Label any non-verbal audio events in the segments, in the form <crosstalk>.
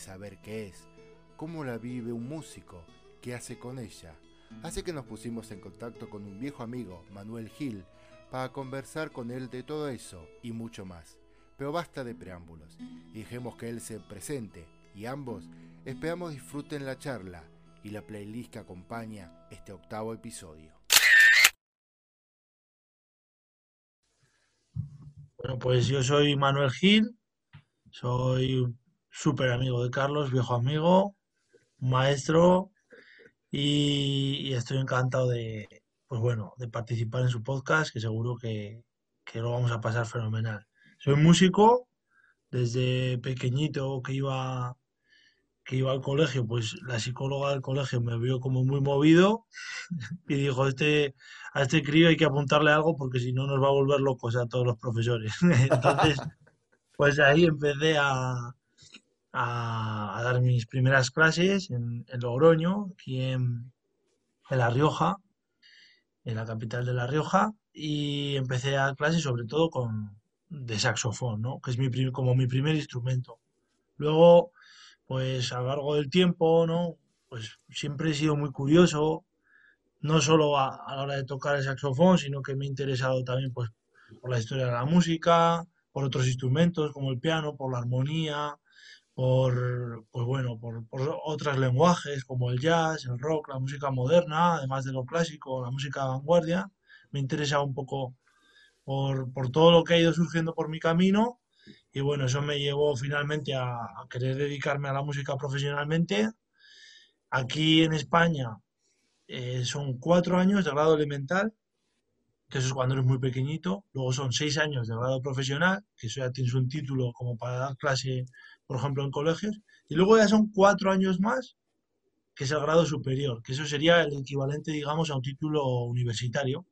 saber qué es, cómo la vive un músico, qué hace con ella. Así que nos pusimos en contacto con un viejo amigo, Manuel Gil, para conversar con él de todo eso y mucho más. Pero basta de preámbulos, dejemos que él se presente y ambos esperamos disfruten la charla y la playlist que acompaña este octavo episodio. Bueno, pues yo soy Manuel Gil, soy súper amigo de Carlos, viejo amigo, maestro, y, estoy encantado de, pues bueno, de participar en su podcast, que seguro que, que lo vamos a pasar fenomenal. Soy músico, desde pequeñito que iba que iba al colegio, pues la psicóloga del colegio me vio como muy movido <laughs> y dijo, este, a este crío hay que apuntarle algo porque si no nos va a volver locos a todos los profesores. <laughs> Entonces, pues ahí empecé a, a, dar mis primeras clases en, Logroño, aquí en, La Rioja, en la capital de La Rioja, y empecé a clases sobre todo con de saxofón, ¿no? que es mi, como mi primer instrumento. Luego pues a lo largo del tiempo, ¿no? Pues siempre he sido muy curioso, no solo a, la hora de tocar el saxofón, sino que me he interesado también pues por la historia de la música, por otros instrumentos como el piano, por la armonía, por pues bueno, por, otros lenguajes como el jazz, el rock, la música moderna, además de lo clásico, la música vanguardia. Me he interesado un poco por, por todo lo que ha ido surgiendo por mi camino y bueno, eso me llevó finalmente a, querer dedicarme a la música profesionalmente. Aquí en España eh, son cuatro años de grado elemental, que eso es cuando eres muy pequeñito. Luego son seis años de grado profesional, que eso ya tienes un título como para dar clase, por ejemplo, en colegios. Y luego ya son cuatro años más, que es el grado superior, que eso sería el equivalente, digamos, a un título universitario.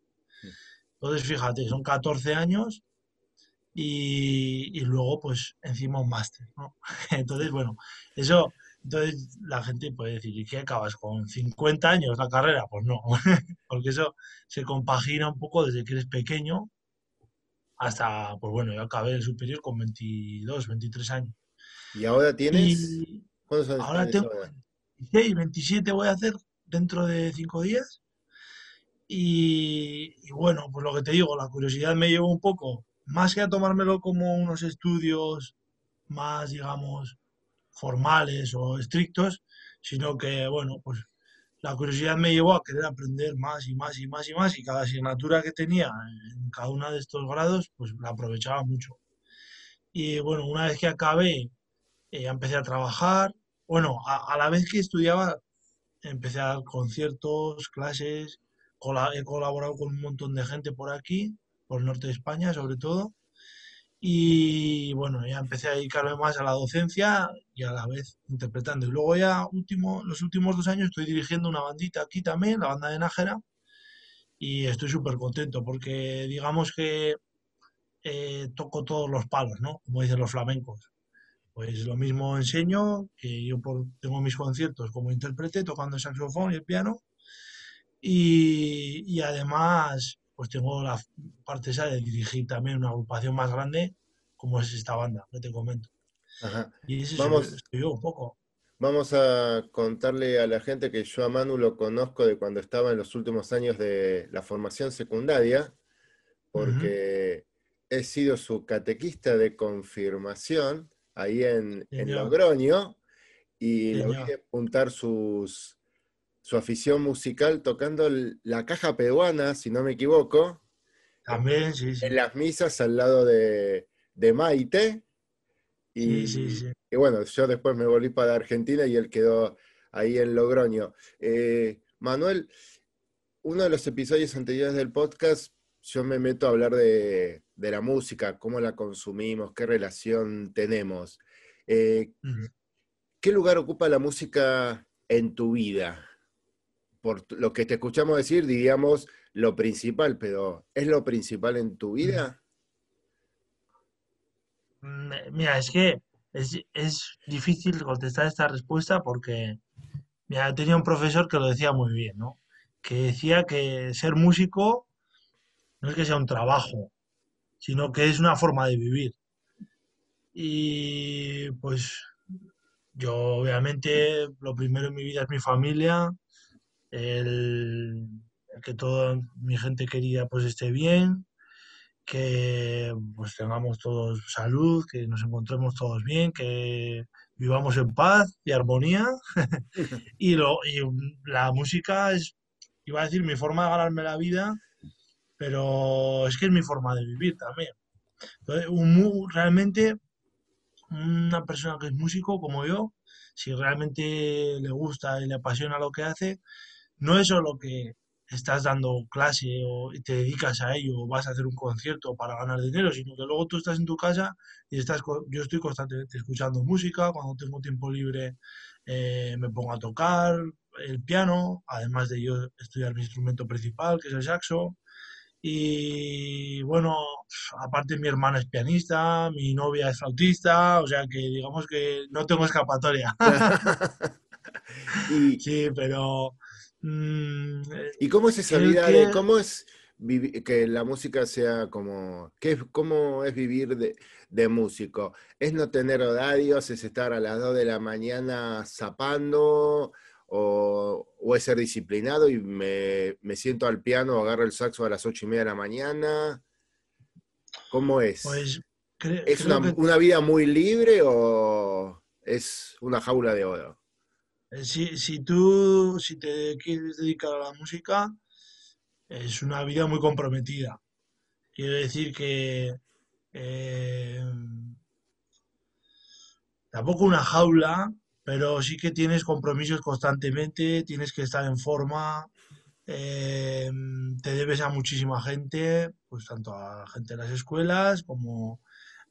Entonces, fíjate, son 14 años y, luego pues encima un máster, ¿no? <laughs> Entonces, bueno, eso, entonces la gente puede decir, ¿y qué acabas con 50 años la carrera? Pues no, <laughs> porque eso se compagina un poco desde que eres pequeño hasta, pues bueno, yo acabé el superior con 22, 23 años. ¿Y ahora tienes? ¿Cuántos años ahora tengo 26, 27 voy a hacer dentro de 5 días. Y, y, bueno, pues lo que te digo, la curiosidad me llevó un poco más que a tomármelo como unos estudios más, digamos, formales o estrictos, sino que, bueno, pues la curiosidad me llevó a querer aprender más y más y más y más y cada asignatura que tenía en cada uno de estos grados, pues la aprovechaba mucho. Y bueno, una vez que acabé, eh, empecé a trabajar. Bueno, a, la vez que estudiaba, empecé a dar conciertos, clases, he colaborado con un montón de gente por aquí por el norte de España sobre todo. Y bueno, ya empecé a dedicarme más a la docencia y a la vez interpretando. Y luego ya último, los últimos dos años estoy dirigiendo una bandita aquí también, la banda de Nájera, y estoy súper contento porque digamos que eh, toco todos los palos, ¿no? Como dicen los flamencos. Pues lo mismo enseño, yo tengo mis conciertos como intérprete, tocando el saxofón y el piano. Y, y además pues tengo la parte esa de dirigir también una agrupación más grande como es esta banda que te comento. Y eso vamos, yo un poco. Vamos a contarle a la gente que yo a Manu lo conozco de cuando estaba en los últimos años de la formación secundaria, porque he sido su catequista de confirmación ahí en, en Logroño y le voy a apuntar sus su afición musical tocando la caja peruana, si no me equivoco. También, sí, sí. En las misas al lado de, Maite. Y, sí, sí, y, bueno, yo después me volví para Argentina y él quedó ahí en Logroño. Eh, Manuel, uno de los episodios anteriores del podcast, yo me meto a hablar de, la música, cómo la consumimos, qué relación tenemos. Eh, ¿Qué lugar ocupa la música en tu vida? Por lo que te escuchamos decir, diríamos lo principal, pero ¿es lo principal en tu vida? Mm, mira, es que es, difícil contestar esta respuesta porque mira, tenía un profesor que lo decía muy bien, ¿no? Que decía que ser músico no es que sea un trabajo, sino que es una forma de vivir. Y pues yo obviamente lo primero en mi vida es mi familia, el, que toda mi gente querida pues esté bien, que pues tengamos todos salud, que nos encontremos todos bien, que vivamos en paz y armonía. <laughs> <laughs> y, lo, y la música es, iba a decir, mi forma de ganarme la vida, pero es que es mi forma de vivir también. Entonces, realmente una persona que es músico como yo, si realmente le gusta y le apasiona lo que hace, no es solo que estás dando clase o te dedicas a ello o vas a hacer un concierto para ganar dinero, sino que luego tú estás en tu casa y estás, yo estoy constantemente escuchando música, cuando tengo tiempo libre eh, me pongo a tocar el piano, además de yo estudiar mi instrumento principal, que es el saxo, y bueno, aparte mi hermana es pianista, mi novia es flautista, o sea que digamos que no tengo escapatoria. <laughs> <laughs> sí, pero... Mm, ¿Y cómo es esa vida de, cómo es que la música sea como, ¿qué, cómo es vivir de, de, músico? ¿Es no tener horarios, es estar a las 2 de la mañana zapando? o, es ser disciplinado y me, siento al piano, agarro el saxo a las ocho y media de la mañana. ¿Cómo es? Pues, ¿Es una, vida muy libre o es una jaula de oro? Eh, si, tú si te quieres dedicar a la música, es una vida muy comprometida. Quiero decir que eh, tampoco una jaula, pero sí que tienes compromisos constantemente, tienes que estar en forma, eh, te debes a muchísima gente, pues tanto a la gente de las escuelas como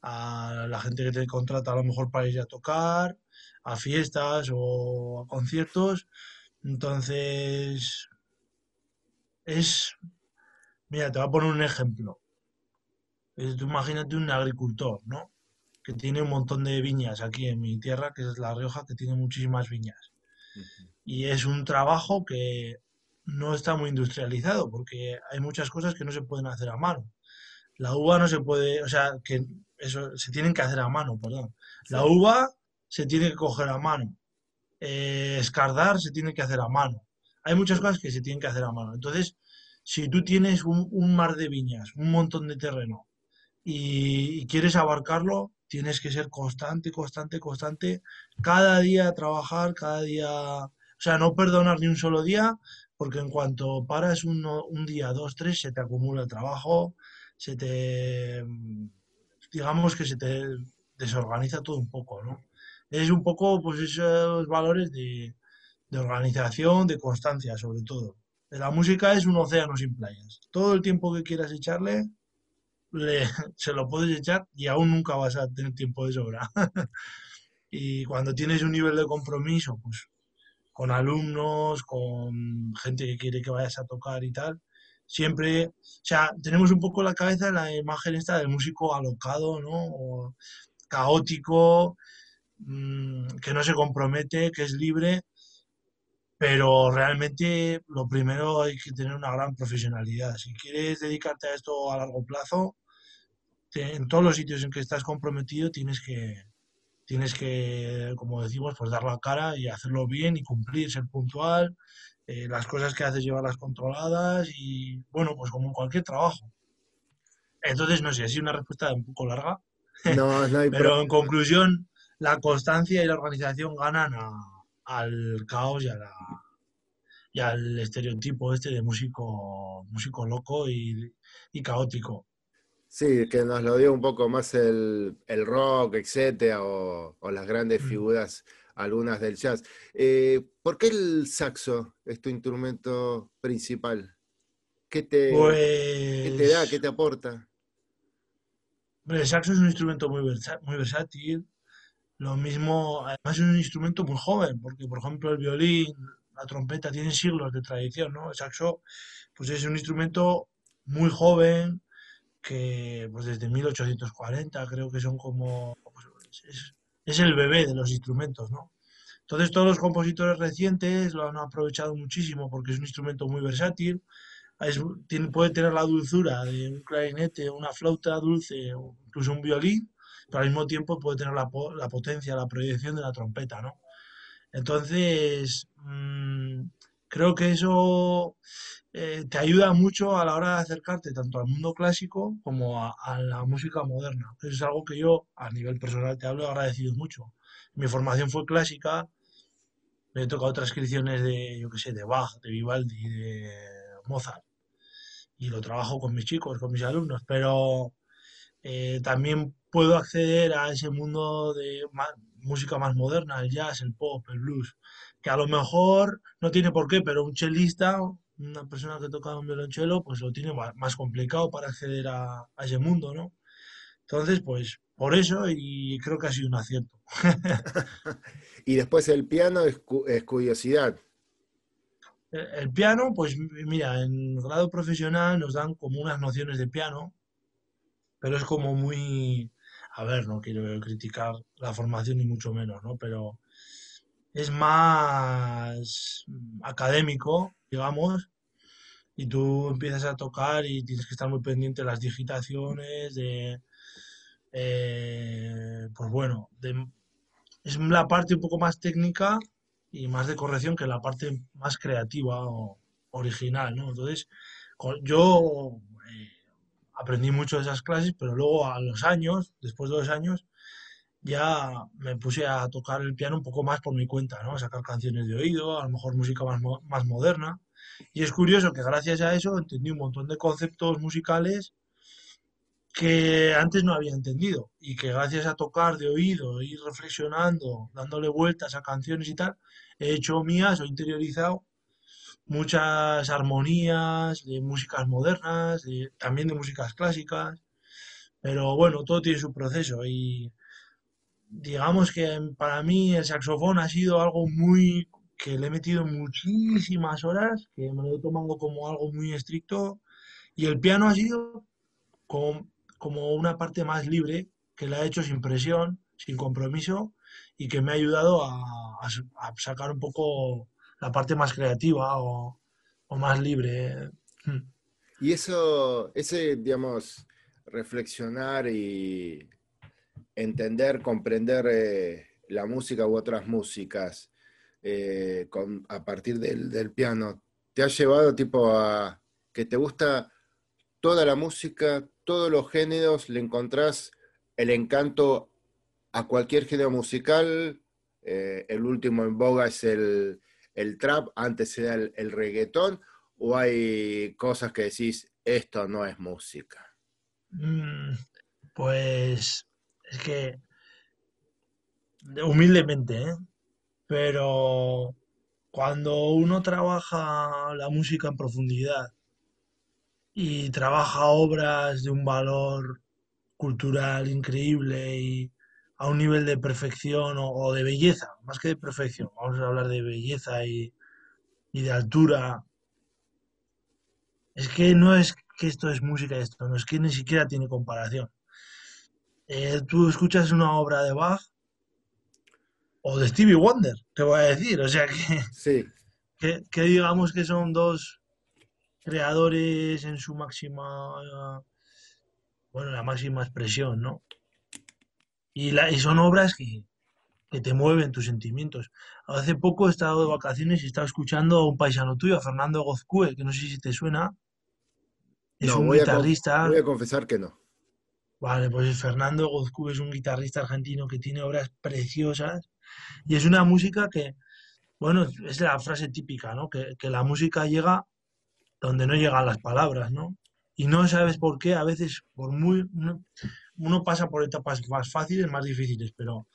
a la gente que te contrata a lo mejor para ir a tocar, a fiestas o a conciertos. Entonces, es, mira, te voy a poner un ejemplo. Tú imagínate un agricultor, ¿no? que tiene un montón de viñas aquí en mi tierra, que es La Rioja, que tiene muchísimas viñas. Y es un trabajo que no está muy industrializado, porque hay muchas cosas que no se pueden hacer a mano. La uva no se puede, o sea, que eso se tienen que hacer a mano, perdón. La uva se tiene que coger a mano. Eh, escardar se tiene que hacer a mano. Hay muchas cosas que se tienen que hacer a mano. Entonces, si tú tienes un, mar de viñas, un montón de terreno, y quieres abarcarlo, tienes que ser constante, constante, constante, cada día trabajar, cada día, o sea, no perdonar ni un solo día, porque en cuanto paras uno, un día, dos, tres, se te acumula el trabajo, se te, digamos que se te desorganiza todo un poco, ¿no? Es un poco, pues, esos valores de, de organización, de constancia, sobre todo. La música es un océano sin playas. Todo el tiempo que quieras echarle, <laughs> se lo puedes echar y aún nunca vas a tener tiempo de sobra. <laughs> y cuando tienes un nivel de compromiso, pues con alumnos, con gente que quiere que vayas a tocar y tal, siempre, o sea, tenemos un poco la cabeza la imagen esta del músico alocado, ¿no? caótico, mm, que no se compromete, que es libre, pero realmente lo primero hay que tener una gran profesionalidad. Si quieres dedicarte a esto a largo plazo, en todos los sitios en que estás comprometido tienes que, tienes que, como decimos, pues dar la cara y hacerlo bien y cumplir, ser puntual, eh, las cosas que haces llevarlas controladas y, bueno, pues como en cualquier trabajo. Entonces, no sé, ha sido una respuesta un poco larga. No, no hay <laughs> Pero en conclusión, la constancia y la organización ganan a, al caos y, a la, y al estereotipo este de músico, músico loco y, caótico. Sí, que nos lo dio un poco más el, rock, etcétera, o, las grandes mm. figuras, algunas del jazz. Eh, ¿Por qué el saxo es tu instrumento principal? ¿Qué te, ¿qué te da? ¿Qué te aporta? El saxo es un instrumento muy, muy versátil, lo mismo, además es un instrumento muy joven, porque por ejemplo el violín, la trompeta tienen siglos de tradición, ¿no? El saxo, pues es un instrumento muy joven, que pues desde 1840 creo que son como, pues, es, es, el bebé de los instrumentos, ¿no? Entonces todos los compositores recientes lo han aprovechado muchísimo porque es un instrumento muy versátil, tiene, puede tener la dulzura de un clarinete, una flauta dulce o incluso un violín, pero al mismo tiempo puede tener la, la potencia, la proyección de la trompeta, ¿no? Entonces, mmm, creo que eso eh, te ayuda mucho a la hora de acercarte tanto al mundo clásico como a, la música moderna. Eso es algo que yo, a nivel personal, te hablo agradecido mucho. Mi formación fue clásica, me he tocado transcripciones de, yo qué sé, de Bach, de Vivaldi, de Mozart, y lo trabajo con mis chicos, con mis alumnos, pero eh, también puedo acceder a ese mundo de música más moderna, el jazz, el pop, el blues, que a lo mejor no tiene por qué, pero un chelista, una persona que toca un violonchelo, pues lo tiene más complicado para acceder a, ese mundo, ¿no? Entonces, pues por eso y creo que ha sido un acierto. <laughs> y después el piano es, curiosidad. El, piano, pues mira, en grado profesional nos dan como unas nociones de piano, pero es como muy, a ver, no quiero criticar la formación ni mucho menos, ¿no? Pero es más académico, digamos, y tú empiezas a tocar y tienes que estar muy pendiente de las digitaciones, de, eh, pues bueno, es la parte un poco más técnica y más de corrección que la parte más creativa o original, ¿no? Entonces, yo aprendí mucho de esas clases, pero luego a los años, después de dos años, ya me puse a tocar el piano un poco más por mi cuenta, ¿no? A sacar canciones de oído, a lo mejor música más, más moderna. Y es curioso que gracias a eso entendí un montón de conceptos musicales que antes no había entendido y que gracias a tocar de oído, ir reflexionando, dándole vueltas a canciones y tal, he hecho mías o interiorizado muchas armonías de músicas modernas, también de músicas clásicas, pero bueno, todo tiene su proceso y digamos que para mí el saxofón ha sido algo muy que le he metido muchísimas horas, que me lo he tomado como algo muy estricto, y el piano ha sido como, como una parte más libre, que la he hecho sin presión, sin compromiso, y que me ha ayudado a, a sacar un poco la parte más creativa o, o más libre. Hmm. Y eso, ese, digamos, reflexionar y entender, comprender eh, la música u otras músicas eh, a partir del, piano, ¿te ha llevado tipo a que te gusta toda la música, todos los géneros, le encontrás el encanto a cualquier género musical? Eh, el último en boga es el, trap, antes era el, el reggaetón, o hay cosas que decís, esto no es música? Mm, pues es que, humildemente, ¿eh? pero cuando uno trabaja la música en profundidad y trabaja obras de un valor cultural increíble y a un nivel de perfección o, de belleza, más que de perfección, vamos a hablar de belleza y, y de altura, es que no es que esto es música, esto no es que ni siquiera tiene comparación. Eh, tú escuchas una obra de Bach o de Stevie Wonder, te voy a decir. O sea que, sí. <laughs> que, digamos que son dos creadores en su máxima, bueno, la máxima expresión, ¿no? Y, la, y son obras que, que te mueven tus sentimientos. Hace poco he estado de vacaciones y estaba escuchando a un paisano tuyo, a Fernando Gozcue, que no sé si te suena. Es un guitarrista. voy a confesar que no. Vale, pues Fernando Gozcú es un guitarrista argentino que tiene obras preciosas y es una música que, bueno, es la frase típica, ¿no? Que, la música llega donde no llegan las palabras, ¿no? Y no sabes por qué, a veces por muy uno, pasa por etapas más fáciles, más difíciles, pero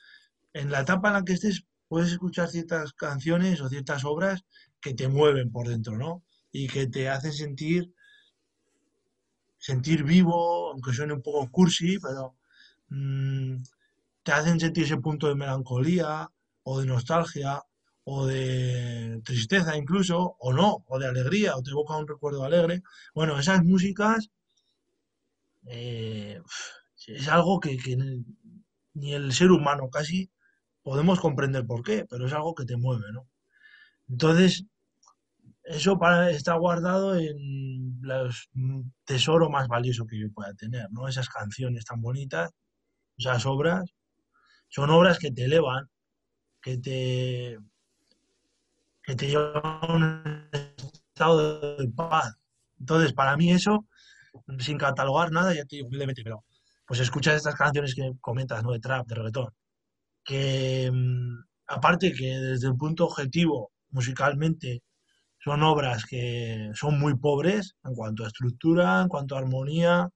en la etapa en la que estés puedes escuchar ciertas canciones o ciertas obras que te mueven por dentro, ¿no? Y que te hacen sentir sentir vivo, aunque suene un poco cursi, pero mm, te hacen sentir ese punto de melancolía o de nostalgia o de tristeza incluso, o no, o de alegría, o te evoca un recuerdo alegre. Bueno, esas músicas eh, es algo que, que, ni el ser humano casi podemos comprender por qué, pero es algo que te mueve, ¿no? Entonces, eso está guardado en el tesoro más valioso que yo pueda tener, ¿no? Esas canciones tan bonitas esas obras, son obras que te elevan, que te, que te llevan a un estado de paz. Entonces, para mí eso, sin catalogar nada, ya te digo, humildemente, pero pues escuchas estas canciones que comentas, ¿no? De trap, de reggaetón, que mm, aparte que desde el punto objetivo, musicalmente, son obras que son muy pobres en cuanto a estructura, en cuanto a armonía,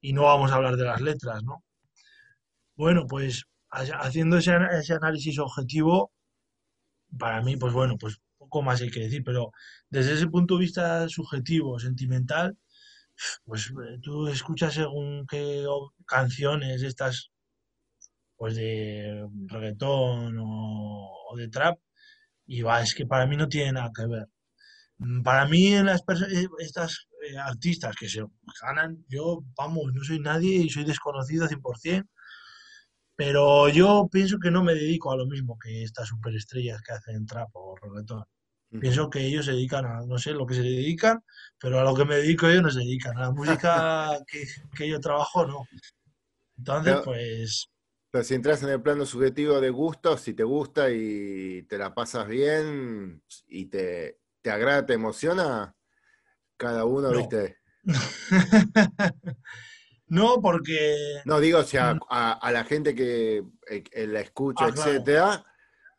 y no vamos a hablar de las letras, ¿no? Bueno, pues haciendo ese, ese análisis objetivo, para mí, pues bueno, pues poco más hay que decir, pero desde ese punto de vista subjetivo, sentimental, pues eh, tú escuchas según qué canciones estas, pues de reggaetón o, de trap, y va, es que para mí no tiene nada que ver. Mm, para mí, las eh, estas eh, artistas que se ganan, yo, vamos, no soy nadie y soy desconocido 100%, pero yo pienso que no me dedico a lo mismo que estas superestrellas que hacen trap o reggaetón. Pienso que ellos se dedican a, no sé, lo que se dedican, pero a lo que me dedico yo no se dedican. A la música <laughs> que, yo trabajo, no. Entonces, pues... Pero si entras en el plano subjetivo de gusto, si te gusta y te la pasas bien y te, te agrada, te emociona, cada uno, ¿viste? <laughs> no, porque... No, digo, o sea, mm. a, la gente que eh, la escucha, ah, etcétera,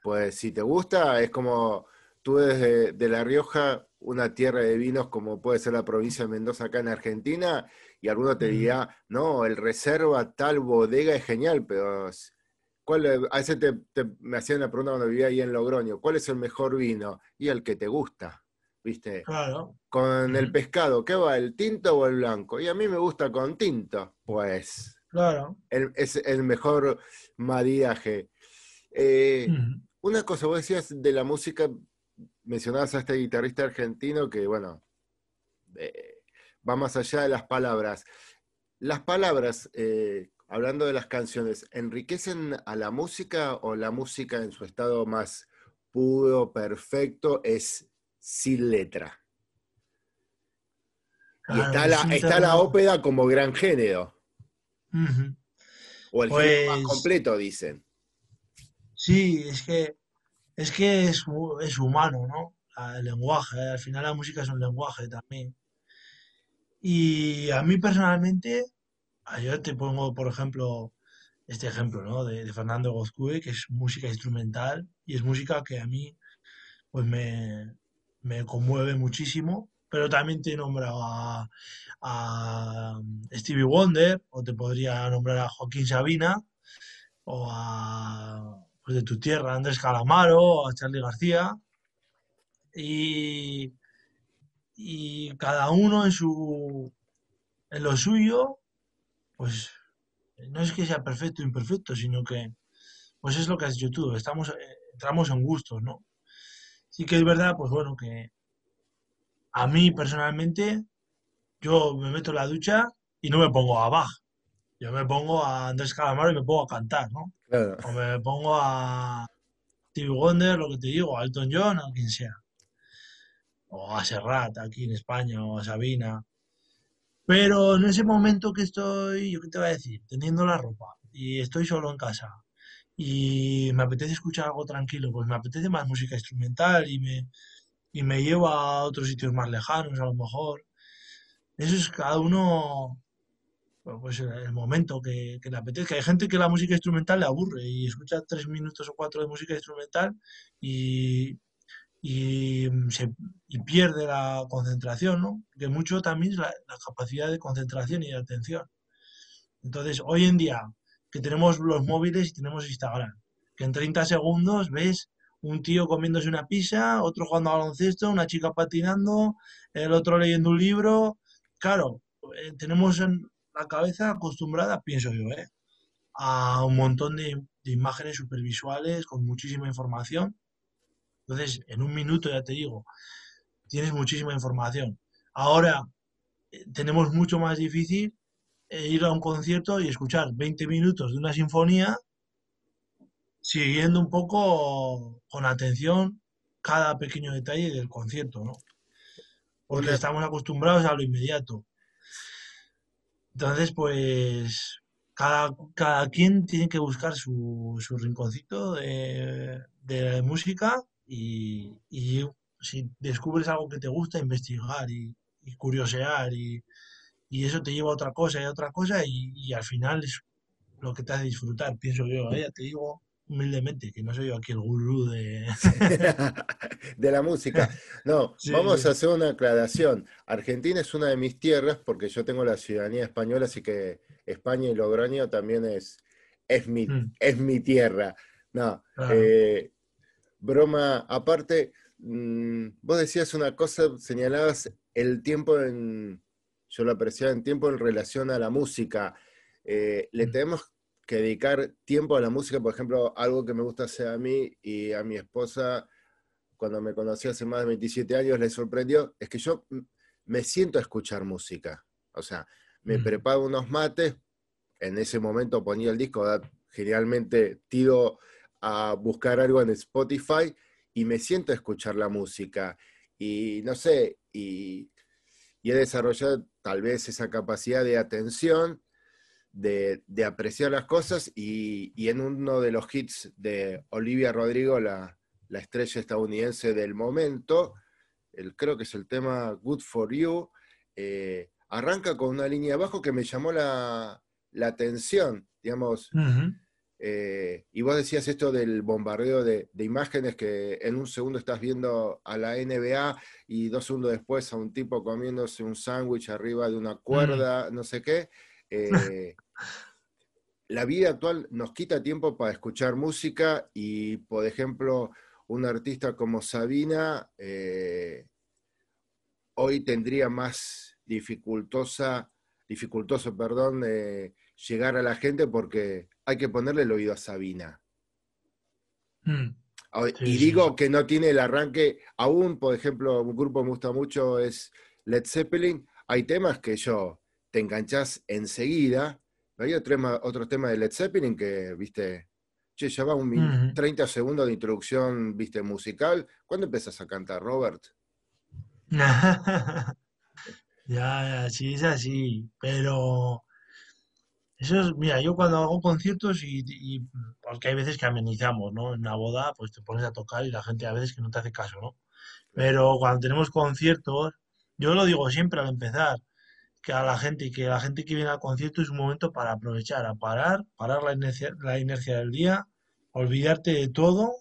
pues si te gusta, es como tú desde de La Rioja, una tierra de vinos como puede ser la provincia de Mendoza acá en Argentina, y alguno te diría, no, el reserva tal bodega es genial, pero ¿cuál, a veces me hacían la pregunta cuando vivía ahí en Logroño, ¿cuál es el mejor vino? Y el que te gusta, ¿viste? Claro. Con el pescado, ¿qué va, el tinto o el blanco? Y a mí me gusta con tinto, pues. Claro. es el mejor maridaje. Eh, una cosa, vos decías de la música, mencionabas a este guitarrista argentino que, bueno, eh, va más allá de las palabras. Las palabras, eh, hablando de las canciones, ¿enriquecen a la música o la música en su estado más puro, perfecto, es sin letra? y está, la, está la ópera como gran género. O el género más pues completo, dicen. Sí, es que es que es, es humano, ¿no? El lenguaje, al final la música es un lenguaje también. Y a mí personalmente, yo te pongo, por ejemplo, este ejemplo, ¿no? De, Fernando Gozcue, que es música instrumental y es música que a mí, pues me, me conmueve muchísimo, pero también te he nombrado a, a Stevie Wonder, o te podría nombrar a Joaquín Sabina, o a pues de tu tierra, Andrés Calamaro, a Charlie García, y, y cada uno en su en lo suyo, pues no es que sea perfecto o imperfecto, sino que pues es lo que has dicho tú, estamos, eh, entramos en gustos, ¿no? Sí que es verdad, pues bueno, que a mí personalmente, yo me meto en la ducha y no me pongo a Bach, yo me pongo a Andrés Calamaro y me pongo a cantar, ¿no? O me pongo a Stevie Wonder, lo que te digo, a Elton John, a quien sea. O a Serrat aquí en España, o a Sabina. Pero en ese momento que estoy, yo qué te voy a decir, teniendo la ropa y estoy solo en casa y me apetece escuchar algo tranquilo, pues me apetece más música instrumental y me, y me lleva a otros sitios más lejanos a lo mejor. Eso es cada uno pues el momento que, le apetezca. Hay gente que la música instrumental le aburre y escucha tres minutos o cuatro de música instrumental y, y, se, pierde la concentración, ¿no? Que mucho también es la, capacidad de concentración y de atención. Entonces, hoy en día que tenemos los móviles y tenemos Instagram, que en 30 segundos ves un tío comiéndose una pizza, otro jugando al baloncesto, una chica patinando, el otro leyendo un libro. Claro, eh, tenemos en, la cabeza acostumbrada, pienso yo, ¿eh? a un montón de, imágenes supervisuales con muchísima información. Entonces, en un minuto, ya te digo, tienes muchísima información. Ahora eh, tenemos mucho más difícil eh, ir a un concierto y escuchar 20 minutos de una sinfonía siguiendo un poco con atención cada pequeño detalle del concierto, ¿no? Porque estamos acostumbrados a lo inmediato. Entonces, pues, cada, cada quien tiene que buscar su, su rinconcito de, de música y, y si descubres algo que te gusta, investigar y, curiosear y, y, eso te lleva a otra cosa y a otra cosa y, al final es lo que te hace disfrutar, pienso yo. ¿eh? Te digo humildemente que no soy yo aquí el gurú de... <laughs> de la música. No, <laughs> sí, vamos sí. a hacer una aclaración. Argentina es una de mis tierras porque yo tengo la ciudadanía española, así que España y Logroño también es, es, mi, mm. es mi tierra. No, eh, broma aparte, mmm, vos decías una cosa, señalabas el tiempo en, yo lo apreciaba en tiempo en relación a la música. Eh, le tenemos que dedicar tiempo a la música, por ejemplo, algo que me gusta hacer a mí y a mi esposa, cuando me conocí hace más de 27 años, le sorprendió, es que yo me siento a escuchar música. O sea, me mm. preparo unos mates, en ese momento ponía el disco, generalmente tiro a buscar algo en Spotify y me siento a escuchar la música. Y no sé, y, y he desarrollado tal vez esa capacidad de atención, de, de apreciar las cosas, y, y, en uno de los hits de Olivia Rodrigo, la, la estrella estadounidense del momento, el, creo que es el tema Good for You, eh, arranca con una línea abajo que me llamó la, la atención, digamos. Uh -huh. eh, y vos decías esto del bombardeo de, de, imágenes que en un segundo estás viendo a la NBA y dos segundos después a un tipo comiéndose un sándwich arriba de una cuerda, uh -huh. no sé qué. <laughs> Eh, la vida actual nos quita tiempo para escuchar música y, por ejemplo, un artista como Sabina eh, hoy tendría más dificultosa, dificultoso, perdón, llegar a la gente porque hay que ponerle el oído a Sabina. Mm. Sí, y digo que no tiene el arranque, aún, por ejemplo, un grupo que me gusta mucho es Led Zeppelin. Hay temas que yo te enganchás enseguida. Hay otro tema, otro tema de Led Zeppelin que, viste, che, ya va un uh -huh. 30 segundos de introducción, viste, musical. ¿Cuándo empiezas a cantar, Robert? <laughs> ya, ya, sí, es así, pero eso es, mira, yo cuando hago conciertos y, y, porque hay veces que amenizamos, ¿no? En una boda, pues te pones a tocar y la gente a veces que no te hace caso, ¿no? Pero cuando tenemos conciertos, yo lo digo siempre al empezar, que a la gente, que la gente que viene al concierto es un momento para aprovechar, a parar, parar la inercia, la inercia del día, olvidarte de todo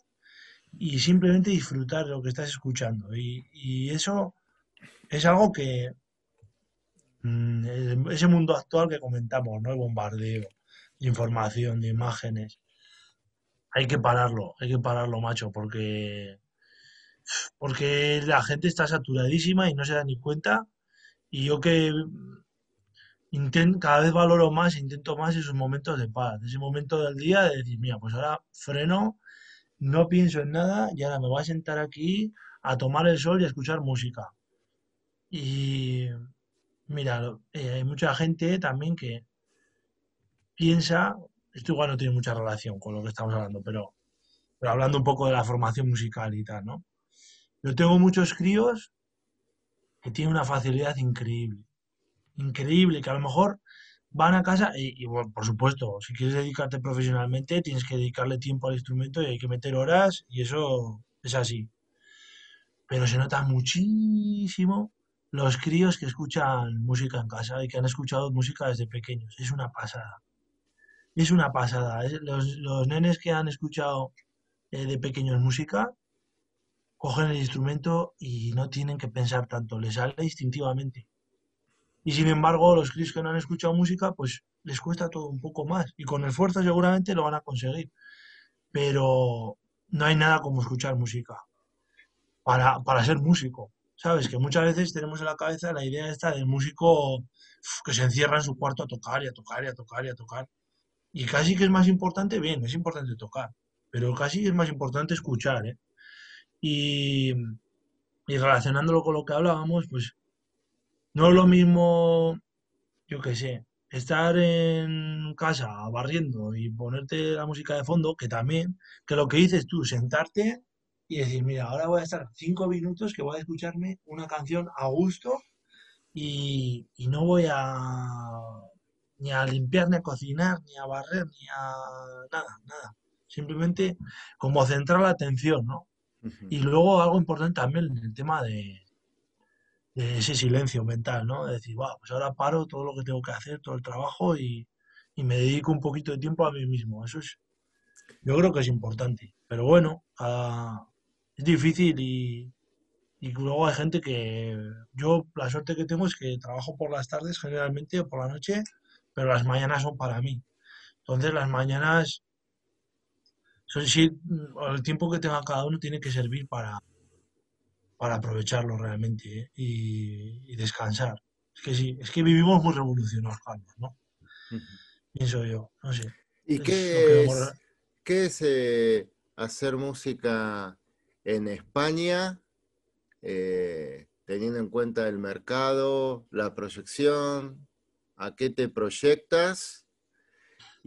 y simplemente disfrutar de lo que estás escuchando. Y, y eso es algo que, Mm, ese mundo actual que comentamos, ¿no? El bombardeo de información, de imágenes. Hay que pararlo, hay que pararlo, macho, porque porque la gente está saturadísima y no se da ni cuenta. Y yo que intento, cada vez valoro más, intento más esos momentos de paz, ese momento del día de decir, mira, pues ahora freno, no pienso en nada y ahora me voy a sentar aquí a tomar el sol y a escuchar música. Y, Mira, eh, hay mucha gente también que piensa, esto igual no tiene mucha relación con lo que estamos hablando, pero, pero hablando un poco de la formación musical y tal, ¿no? Yo tengo muchos críos que tienen una facilidad increíble, increíble, que a lo mejor van a casa y, y bueno, por supuesto, si quieres dedicarte profesionalmente, tienes que dedicarle tiempo al instrumento y hay que meter horas y eso es así. Pero se nota muchísimo los críos que escuchan música en casa y que han escuchado música desde pequeños. Es una pasada. Es una pasada. Los, los nenes que han escuchado eh, de pequeños música cogen el instrumento y no tienen que pensar tanto, les sale instintivamente. Y sin embargo, los críos que no han escuchado música, pues les cuesta todo un poco más. Y con esfuerzo seguramente lo van a conseguir. Pero no hay nada como escuchar música para, para ser músico. ¿Sabes? Que muchas veces tenemos en la cabeza la idea esta del músico que se encierra en su cuarto a tocar y a tocar y a tocar y a tocar. Y casi que es más importante, bien, es importante tocar, pero casi es más importante escuchar, ¿eh? Y, y relacionándolo con lo que hablábamos, pues no es lo mismo, yo qué sé, estar en casa barriendo y ponerte la música de fondo, que también, que lo que dices tú, sentarte y decir, mira, ahora voy a estar cinco minutos que voy a escucharme una canción a gusto y, y no voy a ni a limpiar, ni a cocinar, ni a barrer, ni a nada, nada. Simplemente como centrar la atención, ¿no? Y luego algo importante también, el tema de, ese silencio mental, ¿no? De decir, wow, pues ahora paro todo lo que tengo que hacer, todo el trabajo y, me dedico un poquito de tiempo a mí mismo. Eso es, yo creo que es importante. Pero bueno, es difícil y, y luego hay gente que yo la suerte que tengo es que trabajo por las tardes generalmente o por la noche, pero las mañanas son para mí. Entonces las mañanas son sí, el tiempo que tenga cada uno tiene que servir para, para aprovecharlo realmente ¿eh? y, descansar. Es que sí, es que vivimos muy revolucionados, ¿no? Pienso yo, no sé. ¿Y qué es, qué es eh, hacer música en España eh, teniendo en cuenta el mercado, la proyección, a qué te proyectas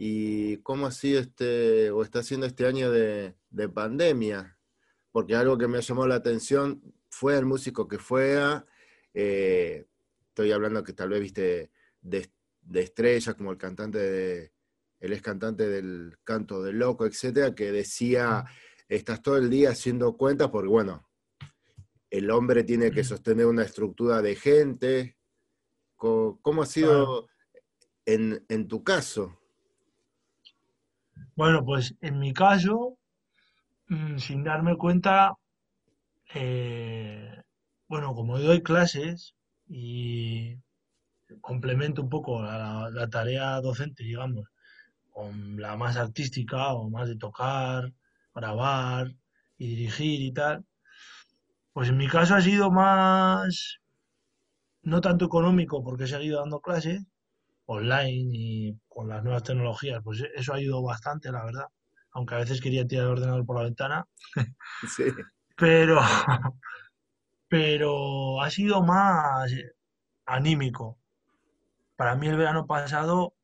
y cómo ha sido este o está siendo este año de, pandemia. Porque algo que me llamó la atención fue el músico que fue, eh, estoy hablando que tal vez viste de, estrellas como el cantante de, él es cantante del canto del loco, etcétera, que decía, estás todo el día haciendo cuentas porque, bueno, el hombre tiene que sostener una estructura de gente. ¿Cómo, ha sido en, tu caso? Bueno, pues en mi caso, mm, sin darme cuenta, eh, bueno, como doy clases y complemento un poco la, la, tarea docente, digamos, con la más artística o más de tocar, grabar y dirigir y tal, pues en mi caso ha sido más, no tanto económico, porque he seguido dando clases online y con las nuevas tecnologías, pues eso ha ayudado bastante, la verdad. Aunque a veces quería tirar el ordenador por la ventana. <laughs> Sí. Pero, <laughs> pero ha sido más anímico. Para mí el verano pasado,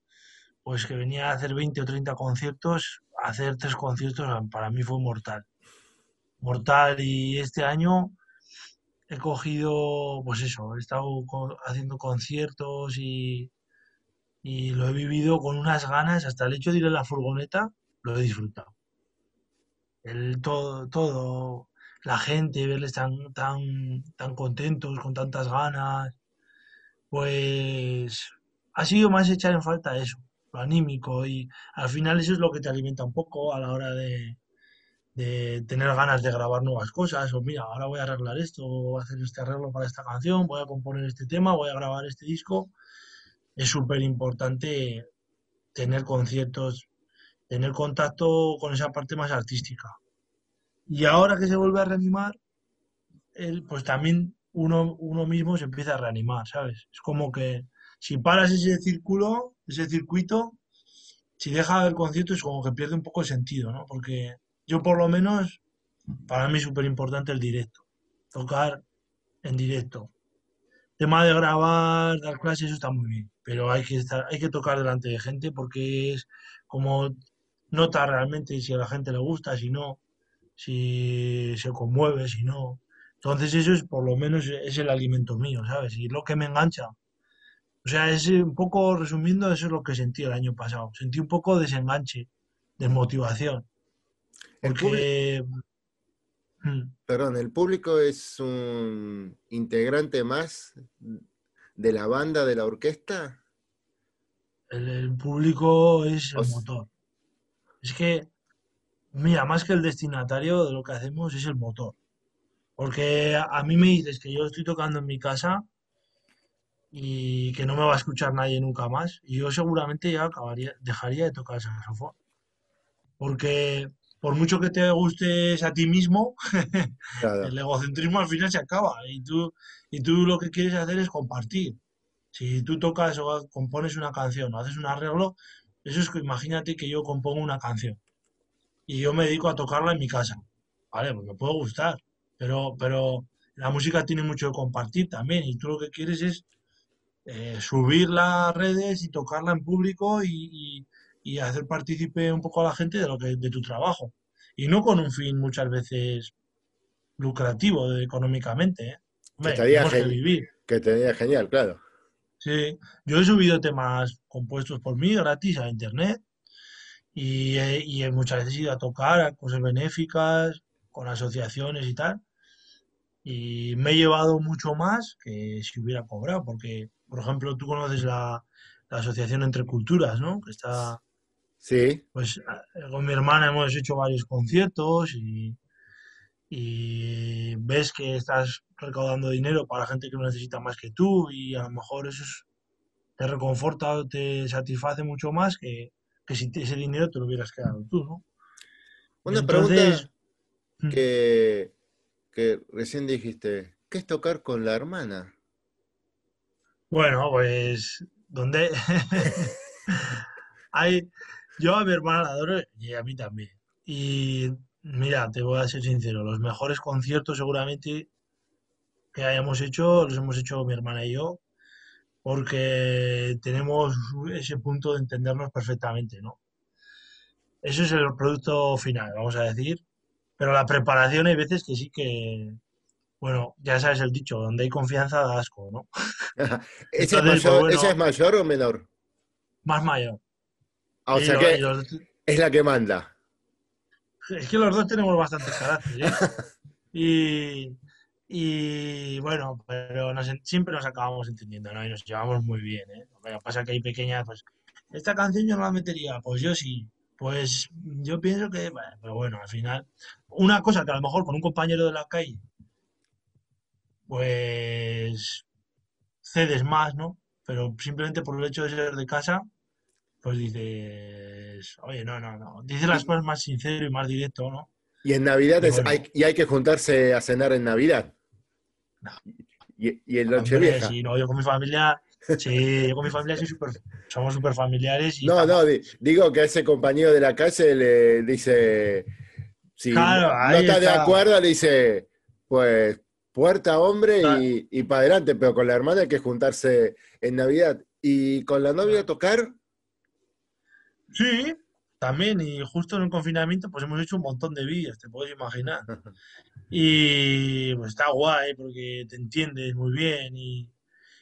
pues que venía a hacer 20 o 30 conciertos, hacer tres conciertos para mí fue mortal. Mortal y este año he cogido, pues eso, he estado haciendo conciertos y, y lo he vivido con unas ganas, hasta el hecho de ir en la furgoneta, lo he disfrutado. El todo, todo, la gente, verles tan, tan, tan contentos, con tantas ganas, pues ha sido más echar en falta eso, lo anímico, y al final eso es lo que te alimenta un poco a la hora de, de tener ganas de grabar nuevas cosas, o mira, ahora voy a arreglar esto, voy a hacer este arreglo para esta canción, voy a componer este tema, voy a grabar este disco. Es súper importante tener conciertos, tener contacto con esa parte más artística. Y ahora que se vuelve a reanimar, pues también uno, uno mismo se empieza a reanimar, ¿sabes? Es como que si paras ese círculo, ese circuito, si deja el concierto es como que pierde un poco el sentido, ¿no? Porque yo por lo menos, para mí es súper importante el directo, tocar en directo. Tema de grabar, dar clases, eso está muy bien, pero hay que, estar, hay que tocar delante de gente porque es como nota realmente si a la gente le gusta, si no, si se conmueve, si no. Entonces eso es por lo menos es el alimento mío, ¿sabes? Y lo que me engancha. O sea, es un poco resumiendo, eso es lo que sentí el año pasado. Sentí un poco desenganche, desmotivación. El mm. Perdón, ¿el público es un integrante más de la banda, de la orquesta? El, público es el motor. Es que, mira, más que el destinatario de lo que hacemos es el motor. Porque a, mí me dices que yo estoy tocando en mi casa y que no me va a escuchar nadie nunca más, y yo seguramente ya acabaría, dejaría de tocar el saxofón. Porque por mucho que te gustes a ti mismo, <laughs> el egocentrismo al final se acaba y tú, y tú lo que quieres hacer es compartir. Si tú tocas o compones una canción o haces un arreglo, eso es que imagínate que yo compongo una canción y yo me dedico a tocarla en mi casa. Vale, pues me puede gustar, pero, pero la música tiene mucho que compartir también y tú lo que quieres es eh, subirla a redes y tocarla en público y, y hacer partícipe un poco a la gente de lo que de tu trabajo y no con un fin muchas veces lucrativo económicamente ¿eh? que estaría vivir. que genial claro Sí, yo he subido temas compuestos por mí gratis a internet y, y muchas veces he ido a tocar a cosas benéficas con asociaciones y tal. Y me he llevado mucho más que si hubiera cobrado, porque, por ejemplo, tú conoces la, la Asociación Entre Culturas, ¿no? Que está... Sí. Pues con mi hermana hemos hecho varios conciertos y, y ves que estás recaudando dinero para gente que lo necesita más que tú y a lo mejor eso te reconforta o te satisface mucho más que, si ese dinero te lo hubieras quedado tú, ¿no? Una pregunta mm. que, que recién dijiste, ¿qué es tocar con la hermana? Bueno, pues donde <laughs> hay yo a mi hermana la adoro y a mí también. Y Mira, te voy a ser sincero, los mejores conciertos seguramente que hayamos hecho los hemos hecho mi hermana y yo, porque tenemos ese punto de entendernos perfectamente, ¿no? Eso es el producto final, vamos a decir, pero la preparación hay veces que sí que, bueno, ya sabes el dicho, donde hay confianza da asco, ¿no? <laughs> ¿Esa, es mayor, pues es mayor o menor? Más mayor. Ah, o sea que es la que manda. Es que los dos tenemos bastante carácter, ¿eh? <laughs> Y, bueno, pero siempre nos acabamos entendiendo, ¿no? Y nos llevamos muy bien, ¿eh? Lo que pasa que hay pequeñas, pues, esta canción yo no la metería, pues yo sí. Pues yo pienso que, bueno, pero bueno, al final, una cosa que a lo mejor con un compañero de la calle, pues cedes más, ¿no? Pero simplemente por el hecho de ser de casa, pues dices, oye, no, no, no. Dices las cosas más sincero y más directo, ¿no? Y en Navidad hay, y hay que juntarse a cenar en Navidad. No. Y, y en Nochevieja. Sí, no, yo con mi familia, sí, yo con mi familia super, somos súper familiares. Y no, no, digo que a ese compañero de la calle le dice, si no está, de acuerdo, le dice, pues puerta hombre y, y para adelante, pero con la hermana hay que juntarse en Navidad. Y con la novia tocar, Sí, también, y justo en el confinamiento, pues hemos hecho un montón de vídeos, te puedes imaginar. <laughs> Y pues está guay porque te entiendes muy bien y,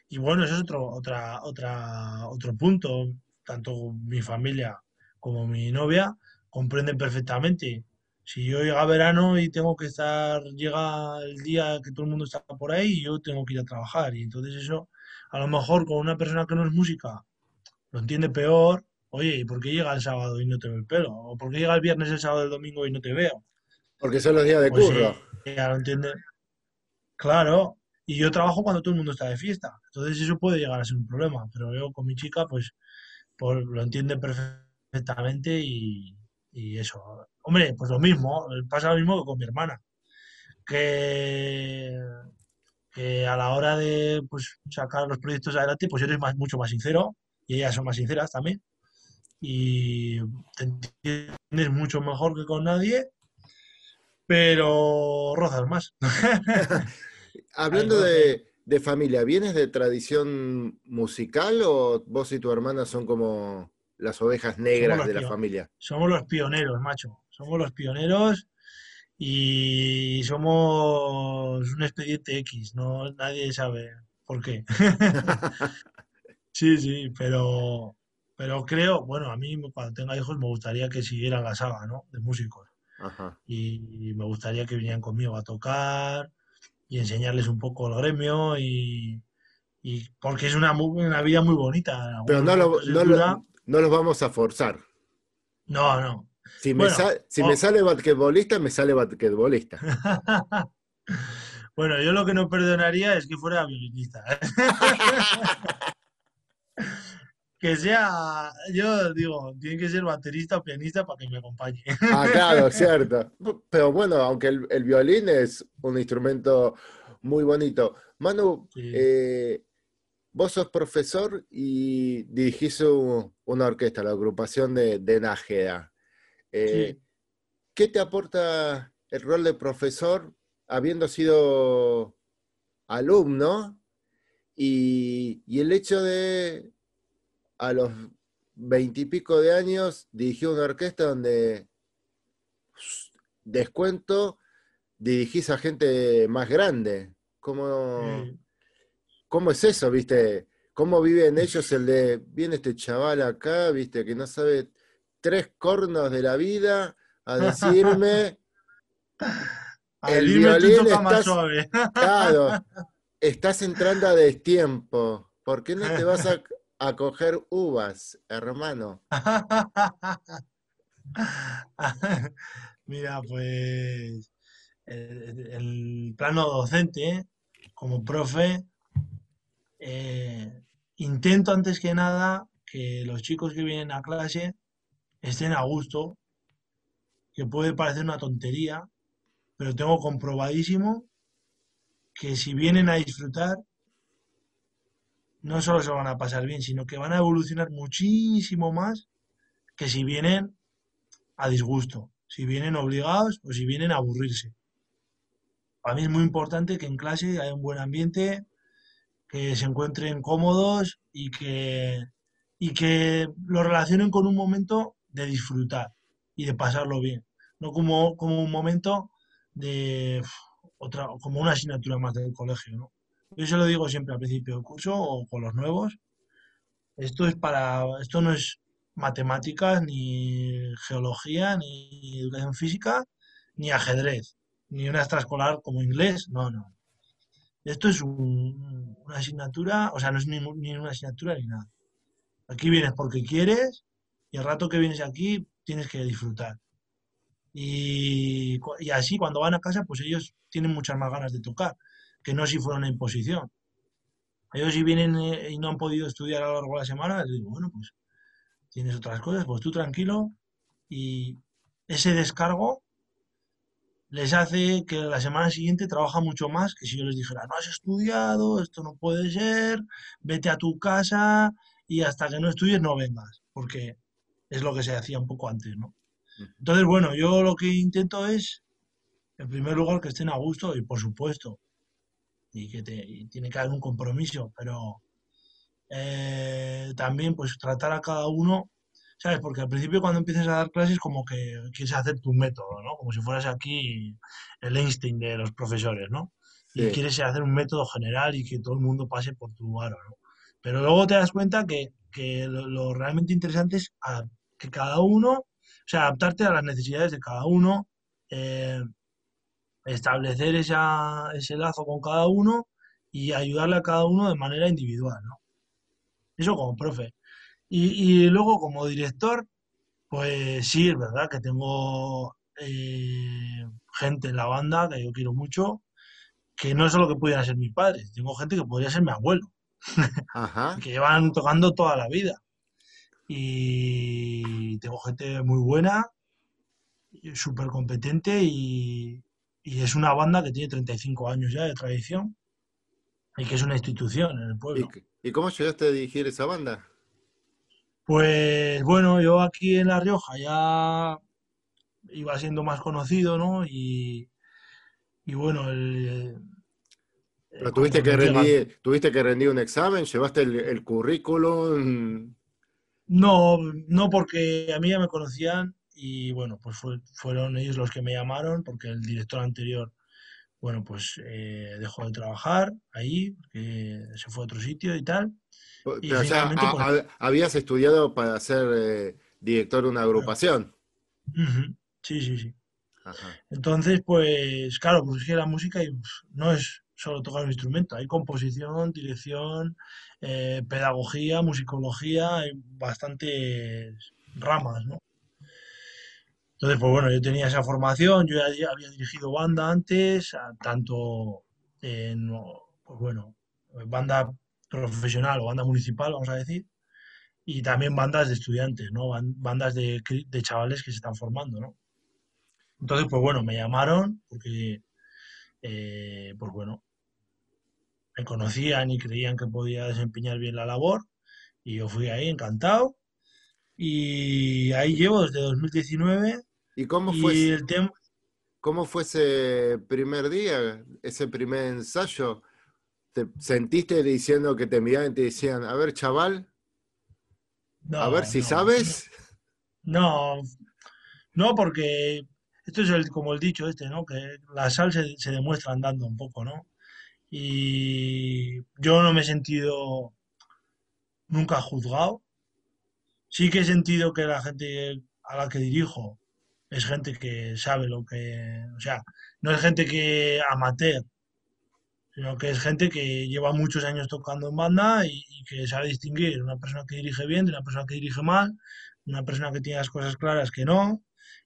y bueno, eso es otro, otra, otra, otro punto. Tanto mi familia como mi novia comprenden perfectamente. Si yo llega verano y tengo que estar, llega el día que todo el mundo está por ahí, yo tengo que ir a trabajar. Y entonces eso, a lo mejor con una persona que no es música, lo entiende peor Oye, ¿y por qué llega el sábado y no te veo el pelo? ¿O por qué llega el viernes, el sábado, el domingo y no te veo? Porque son los días de pues curro. ya lo entiendes. Claro, y yo trabajo cuando todo el mundo está de fiesta. Entonces eso puede llegar a ser un problema. Pero yo con mi chica, pues, pues lo entiende perfectamente y, eso. Hombre, pues lo mismo, pasa lo mismo que con mi hermana. Que, a la hora de pues, sacar los proyectos adelante, pues eres más, mucho más sincero y ellas son más sinceras también y te entiendes mucho mejor que con nadie, pero rozas más. <laughs> Hablando de, familia, ¿vienes de tradición musical o vos y tu hermana son como las ovejas negras de la familia? Somos los pioneros, macho. Somos los pioneros y somos un expediente X, no nadie sabe por qué. <laughs> sí, sí, pero pero creo, bueno, a mí cuando tenga hijos me gustaría que siguieran la saga, ¿no? De músicos. Y me gustaría que vinieran conmigo a tocar y enseñarles un poco el gremio y, porque es una, una vida muy bonita. Pero no, lo, no, los vamos a forzar. No, no. Si, me, si me sale basquetbolista, me sale basquetbolista. <laughs> bueno, yo lo que no perdonaría es que fuera violinista. <laughs> que sea, yo digo, tiene que ser baterista o pianista para que me acompañe. Ah, <laughs> claro, cierto. Pero bueno, aunque el, violín es un instrumento muy bonito. Manu, eh, vos sos profesor y dirigís una orquesta, la agrupación de, de Nájeda. Eh, ¿Qué te aporta el rol de profesor habiendo sido alumno y el hecho de a los veintipico de años dirigió una orquesta donde, descuento, dirigís a gente más grande. ¿Cómo, ¿Cómo es eso, viste? cómo viven ellos el de, viene este chaval acá, viste, que no sabe tres cornos de la vida a decirme... <laughs> el violín estás, claro, <laughs> estás entrando a destiempo. ¿Por qué no te vas a, a coger uvas, hermano? <laughs> Mira, pues el, plano docente, como profe, eh, intento antes que nada que los chicos que vienen a clase estén a gusto, que puede parecer una tontería, pero tengo comprobadísimo que si vienen a disfrutar, no solo se van a pasar bien, sino que van a evolucionar muchísimo más que si vienen a disgusto, si vienen obligados o si vienen a aburrirse. Para mí es muy importante que en clase haya un buen ambiente, que se encuentren cómodos y que, y que lo relacionen con un momento de disfrutar y de pasarlo bien, no como, como un momento de otra, como una asignatura más del colegio, ¿no? Yo se lo digo siempre al principio del curso o con los nuevos. Esto es para, esto no es matemáticas, ni geología, ni educación física, ni ajedrez, ni una extraescolar como inglés, no, no. Esto es una asignatura, o sea, no es ni, ni, una asignatura ni nada. Aquí vienes porque quieres y el rato que vienes aquí tienes que disfrutar. Y, y así cuando van a casa, pues ellos tienen muchas más ganas de tocar, que no si fuera una imposición. Ellos si vienen eh, y no han podido estudiar a lo largo de la semana, les digo, bueno, pues tienes otras cosas, pues tú tranquilo y ese descargo les hace que la semana siguiente trabaja mucho más que si yo les dijera, no has estudiado, esto no puede ser, vete a tu casa y hasta que no estudies no vengas, porque es lo que se hacía un poco antes, ¿no? Entonces, bueno, yo lo que intento es, en primer lugar, que estén a gusto y por supuesto, y que y tiene que haber un compromiso, pero eh, también pues tratar a cada uno, ¿sabes? Porque al principio cuando empiezas a dar clases como que quieres hacer tu método, ¿no? Como si fueras aquí el Einstein de los profesores, ¿no? Y quieres hacer un método general y que todo el mundo pase por tu aro, ¿no? Pero luego te das cuenta que, que lo, realmente interesante es que cada uno, o sea, adaptarte a las necesidades de cada uno, eh, establecer esa, ese lazo con cada uno y ayudarle a cada uno de manera individual, ¿no? Eso como profe. Y, luego como director, pues sí, es verdad que tengo eh, gente en la banda que yo quiero mucho, que no es solo que pudieran ser mis padres, tengo gente que podría ser mi abuelo, <laughs> que llevan tocando toda la vida. Y tengo gente muy buena, súper competente y, y es una banda que tiene 35 años ya de tradición y que es una institución en el pueblo. ¿Y cómo llegaste a dirigir esa banda? Pues bueno, yo aquí en La Rioja ya iba siendo más conocido, ¿no? Y, bueno, el, Pero tuviste que, rendir, tuviste que rendir un examen, llevaste el, currículum. No, no porque a mí ya me conocían y bueno, pues fueron ellos los que me llamaron porque el director anterior bueno, pues eh, dejó de trabajar ahí, se fue a otro sitio y tal. Y Pero pues habías estudiado para ser eh, director de una agrupación. Sí, sí, sí. Entonces, pues claro, pues es que la música no es solo tocar un instrumento, hay composición, dirección, eh, pedagogía, musicología, hay bastantes ramas, ¿no? Entonces, pues bueno, yo tenía esa formación, yo ya había dirigido banda antes, tanto en, pues bueno, banda profesional o banda municipal, vamos a decir, y también bandas de estudiantes, ¿no? Bandas de, chavales que se están formando, ¿no? Entonces, pues bueno, me llamaron porque, eh, pues bueno, me conocían y creían que podía desempeñar bien la labor y yo fui ahí encantado y ahí llevo desde 2019 ¿Y cómo fue, cómo fue ese primer día, ese primer ensayo? ¿Te sentiste diciendo que te miraban y te decían, a ver, chaval, a ver si sabes? No, no, porque esto es como el dicho este, ¿no? Que la sal se, se demuestra andando un poco, ¿no? Y yo no me he sentido nunca juzgado. Sí que he sentido que la gente a la que dirijo es gente que sabe lo que, o sea, no es gente que amateur, sino que es gente que lleva muchos años tocando en banda y, que sabe distinguir una persona que dirige bien de una persona que dirige mal, una persona que tiene las cosas claras que no,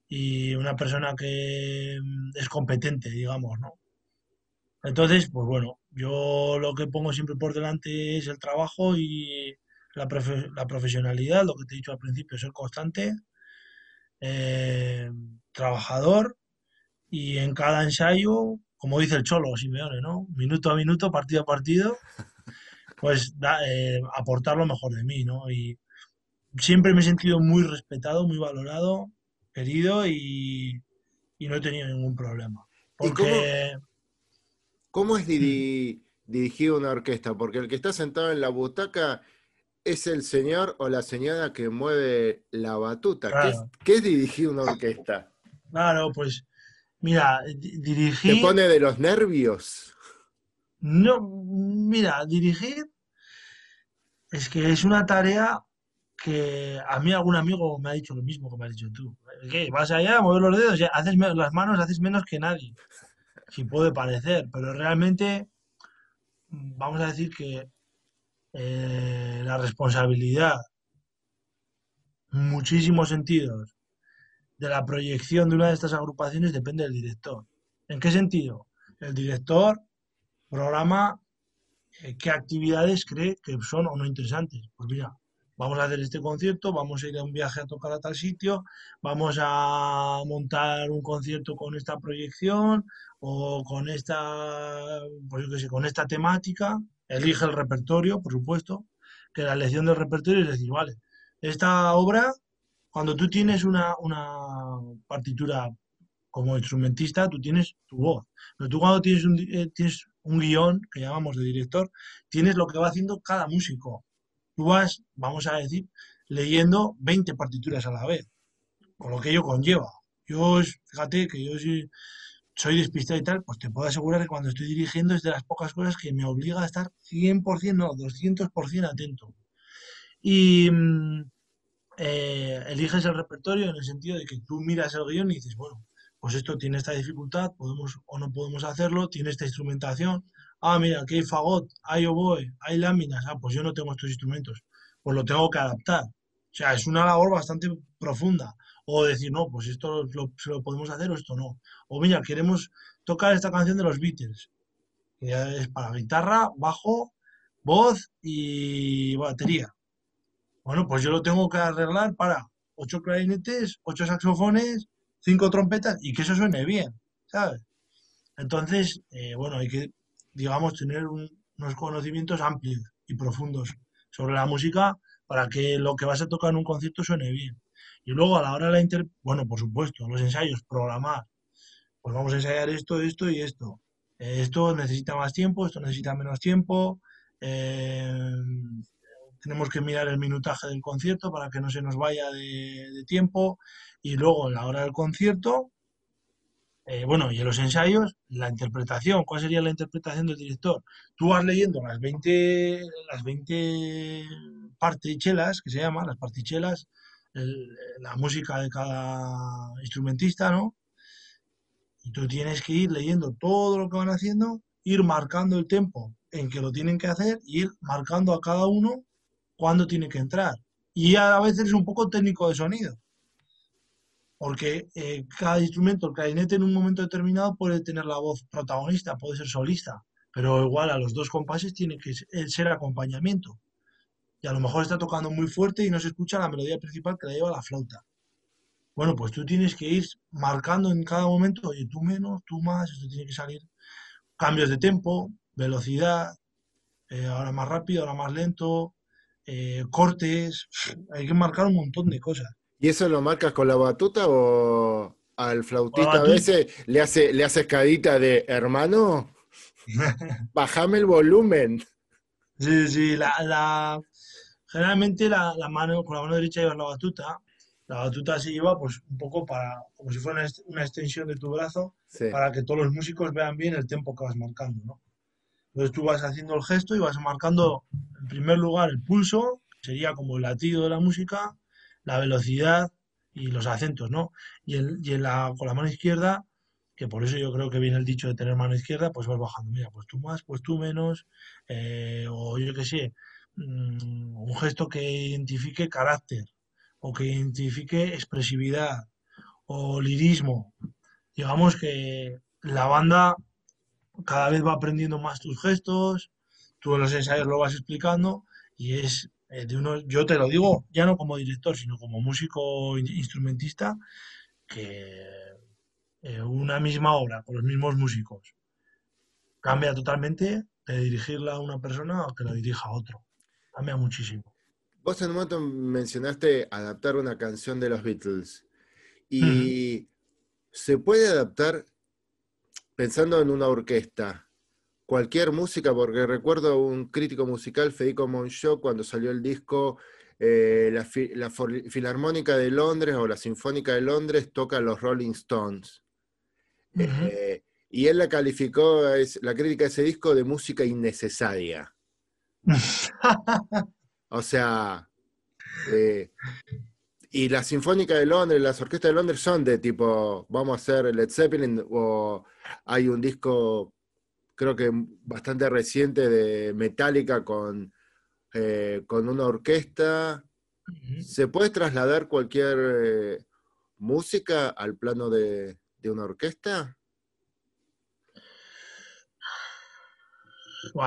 y una persona que mm, es competente, digamos, ¿no? Entonces, pues bueno, yo lo que pongo siempre por delante es el trabajo y la, la profesionalidad, lo que te he dicho al principio, ser constante, eh, trabajador y en cada ensayo, como dice el Cholo Simeone, ¿no? Minuto a minuto, partido a partido, <laughs> pues eh, aportar lo mejor de mí, ¿no? Y siempre me he sentido muy respetado, muy valorado, querido y, no he tenido ningún problema. Porque... cómo, es dirigir una orquesta? Porque el que está sentado en la butaca es el señor o la señora que mueve la batuta. ¿Qué, es, dirigir una orquesta? Claro, pues mira, dirigir... ¿Te pone de los nervios? No, mira, dirigir es que es una tarea que a mí algún amigo me ha dicho lo mismo que me has dicho tú. ¿Qué? Vas allá, mueves los dedos, ya haces las manos, haces menos que nadie. Si puede parecer, pero realmente vamos a decir que eh, la responsabilidad, muchísimos sentidos, de la proyección de una de estas agrupaciones depende del director. ¿En qué sentido? El director programa eh, qué actividades cree que son o no interesantes. Pues mira, vamos a hacer este concierto, vamos a ir a un viaje a tocar a tal sitio, vamos a montar un concierto con esta proyección o con esta, pues con esta temática elige el repertorio, por supuesto, que la elección del repertorio es decir, vale, esta obra, cuando tú tienes una, partitura como instrumentista, tú tienes tu voz, pero tú cuando tienes un, eh, tienes un guion, que llamamos de director, tienes lo que va haciendo cada músico. Tú vas, vamos a decir, leyendo 20 partituras a la vez, con lo que ello conlleva. Yo, fíjate que yo sí soy despistado y tal, pues te puedo asegurar que cuando estoy dirigiendo es de las pocas cosas que me obliga a estar 100%, no, 200% atento. Y mm, eh, eliges el repertorio en el sentido de que tú miras el guion y dices, bueno, pues esto tiene esta dificultad, podemos o no podemos hacerlo, tiene esta instrumentación. Ah, mira, aquí hay fagot, hay oboe, hay láminas. Ah, pues yo no tengo estos instrumentos, pues lo tengo que adaptar. O sea, es una labor bastante profunda o decir, no, pues esto lo, lo podemos hacer o esto no. O mira, queremos tocar esta canción de los Beatles, que es para guitarra, bajo, voz y batería. Bueno, pues yo lo tengo que arreglar para ocho clarinetes, ocho saxofones, cinco trompetas y que eso suene bien, ¿sabes? Entonces, eh, bueno, hay que, digamos, tener unos conocimientos amplios y profundos sobre la música para que lo que vas a tocar en un concierto suene bien. Y luego a la hora de la inter... Bueno, por supuesto, los ensayos, programar. Pues vamos a ensayar esto, esto y esto. Eh, esto necesita más tiempo, esto necesita menos tiempo. Eh, tenemos que mirar el minutaje del concierto para que no se nos vaya de, tiempo. Y luego, a la hora del concierto, eh, bueno, y en los ensayos, la interpretación. ¿Cuál sería la interpretación del director? Tú vas leyendo las 20, las 20 partichelas, que se llaman, las partichelas, la música de cada instrumentista, ¿no? Y tú tienes que ir leyendo todo lo que van haciendo, ir marcando el tiempo en que lo tienen que hacer ir marcando a cada uno cuándo tiene que entrar. Y a veces es un poco técnico de sonido, porque eh, cada instrumento, el clarinete en un momento determinado puede tener la voz protagonista, puede ser solista, pero igual a los dos compases tiene que ser acompañamiento y a lo mejor está tocando muy fuerte y no se escucha la melodía principal que la lleva la flauta. Bueno, pues tú tienes que ir marcando en cada momento, oye, tú menos, tú más, esto tiene que salir. Cambios de tempo, velocidad, eh, ahora más rápido, ahora más lento, eh, cortes, hay que marcar un montón de cosas. ¿Y eso lo marcas con la batuta o al flautista a veces le hace, le hace escadita de hermano? <laughs> Bájame el volumen. Sí, sí, la, Generalmente la, mano, con la mano derecha llevas la batuta, la batuta se lleva pues un poco para, como si fuera una extensión de tu brazo, para que todos los músicos vean bien el tiempo que vas marcando, ¿no? Entonces tú vas haciendo el gesto y vas marcando en primer lugar el pulso, sería como el latido de la música, la velocidad y los acentos, ¿no? Y, en la, con la mano izquierda, que por eso yo creo que viene el dicho de tener mano izquierda, pues vas bajando, mira, pues tú más, pues tú menos, eh, o yo qué sé, mm, un gesto que identifique carácter, o que identifique expresividad, o lirismo. Digamos que la banda cada vez va aprendiendo más tus gestos, tú en los ensayos lo vas explicando y es eh, de uno, yo te lo digo, ya no como director, sino como músico instrumentista, que eh, una misma obra con los mismos músicos cambia totalmente de dirigirla a una persona a que la dirija a otro. Cambia muchísimo. Vos en un momento mencionaste adaptar una canción de los Beatles. Y se puede adaptar pensando en una orquesta, cualquier música, porque recuerdo un crítico musical, Federico Monchó, cuando salió el disco eh, la, Filarmónica de Londres o la Sinfónica de Londres toca los Rolling Stones. Eh, y él la calificó, la crítica de ese disco, de música innecesaria. <laughs> o sea, eh, y la Sinfónica de Londres, las orquestas de Londres son de tipo, vamos a hacer Led Zeppelin, o hay un disco, creo que bastante reciente de Metallica con, eh, con una orquesta. ¿Se puede trasladar cualquier música al plano de, una orquesta?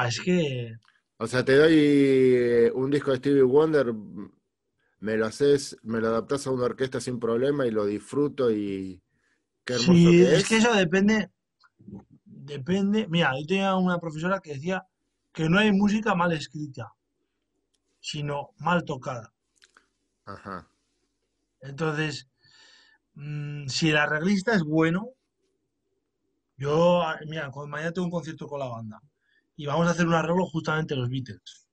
es que. O sea, te doy eh, un disco de Stevie Wonder, me lo haces, me lo adaptas a una orquesta sin problema y lo disfruto y qué hermoso sí, es. que eso depende, depende, mira, yo tenía una profesora que decía que no hay música mal escrita, sino mal tocada. Ajá. Entonces, mm, si el arreglista es bueno, yo, mira, mañana tengo un concierto con la banda y vamos a hacer un arreglo justamente los Beatles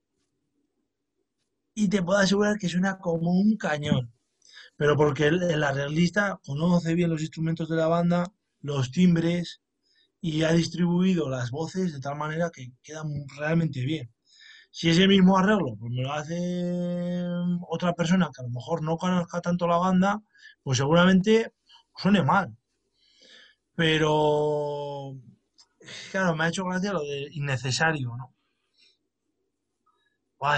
y te puedo asegurar que suena como un cañón. Pero porque el, arreglista conoce bien los instrumentos de la banda, los timbres y ha distribuido las voces de tal manera que quedan realmente bien. Si ese mismo arreglo pues me lo hace otra persona que a lo mejor no conozca tanto la banda, pues seguramente suene mal. Pero, claro, me ha hecho gracia lo de innecesario, ¿no?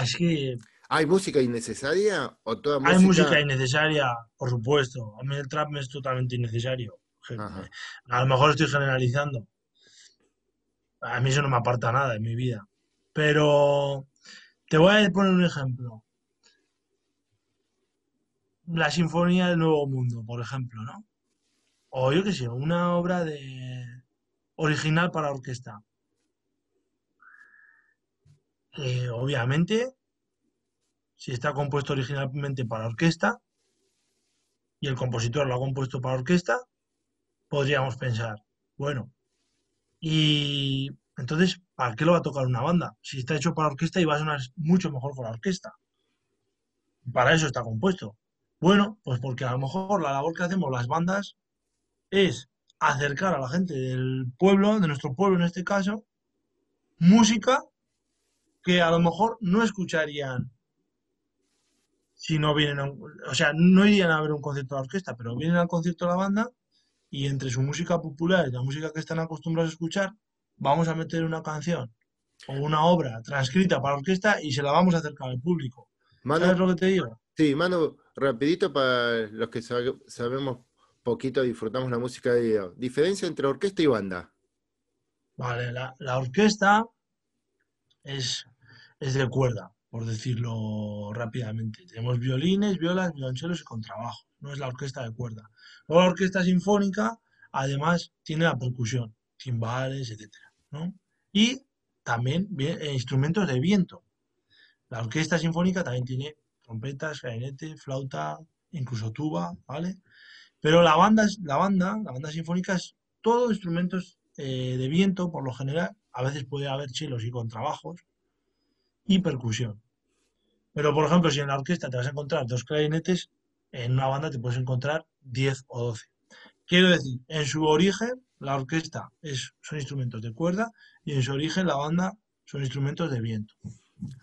es que ¿Hay música innecesaria o toda música? Hay música innecesaria, por supuesto. A mí el trap me es totalmente innecesario. A lo mejor estoy generalizando. A mí eso no me aparta nada en mi vida. Pero te voy a poner un ejemplo. La Sinfonía del Nuevo Mundo, por ejemplo, ¿no? O yo qué sé, una obra de original para orquesta. Eh, obviamente si está compuesto originalmente para orquesta y el compositor lo ha compuesto para orquesta, podríamos pensar, bueno, y entonces, ¿para qué lo va a tocar una banda? Si está hecho para orquesta y va a sonar mucho mejor con la orquesta. Para eso está compuesto. Bueno, pues porque a lo mejor la labor que hacemos las bandas es acercar a la gente del pueblo, de nuestro pueblo en este caso, música que a lo mejor no escucharían si no vienen, o sea, no irían a ver un concierto de orquesta, pero vienen al concierto de la banda y entre su música popular y la música que están acostumbrados a escuchar, vamos a meter una canción o una obra transcrita para orquesta y se la vamos a acercar al público. ¿Sabes lo que te digo? Sí, Manu, rapidito para los que sabemos poquito, disfrutamos la música de video. Diferencia entre orquesta y banda. Vale, la, la orquesta es, es de cuerda por decirlo rápidamente. Tenemos violines, violas, violonchelos y contrabajos. No es la orquesta de cuerda. Luego la orquesta sinfónica, además, tiene la percusión, timbales, Y también eh, instrumentos de viento. La orquesta sinfónica también tiene trompetas, clarinete, flauta, incluso tuba, ¿vale? Pero la banda, la banda, la banda sinfónica es todo instrumentos eh, de viento, por lo general. A veces puede haber chelos y contrabajos, y percusión. Pero, por ejemplo, si en la orquesta te vas a encontrar dos clarinetes, en una banda te puedes encontrar 10 o 12. Quiero decir, en su origen, la orquesta es, son instrumentos de cuerda y en su origen la banda son instrumentos de viento.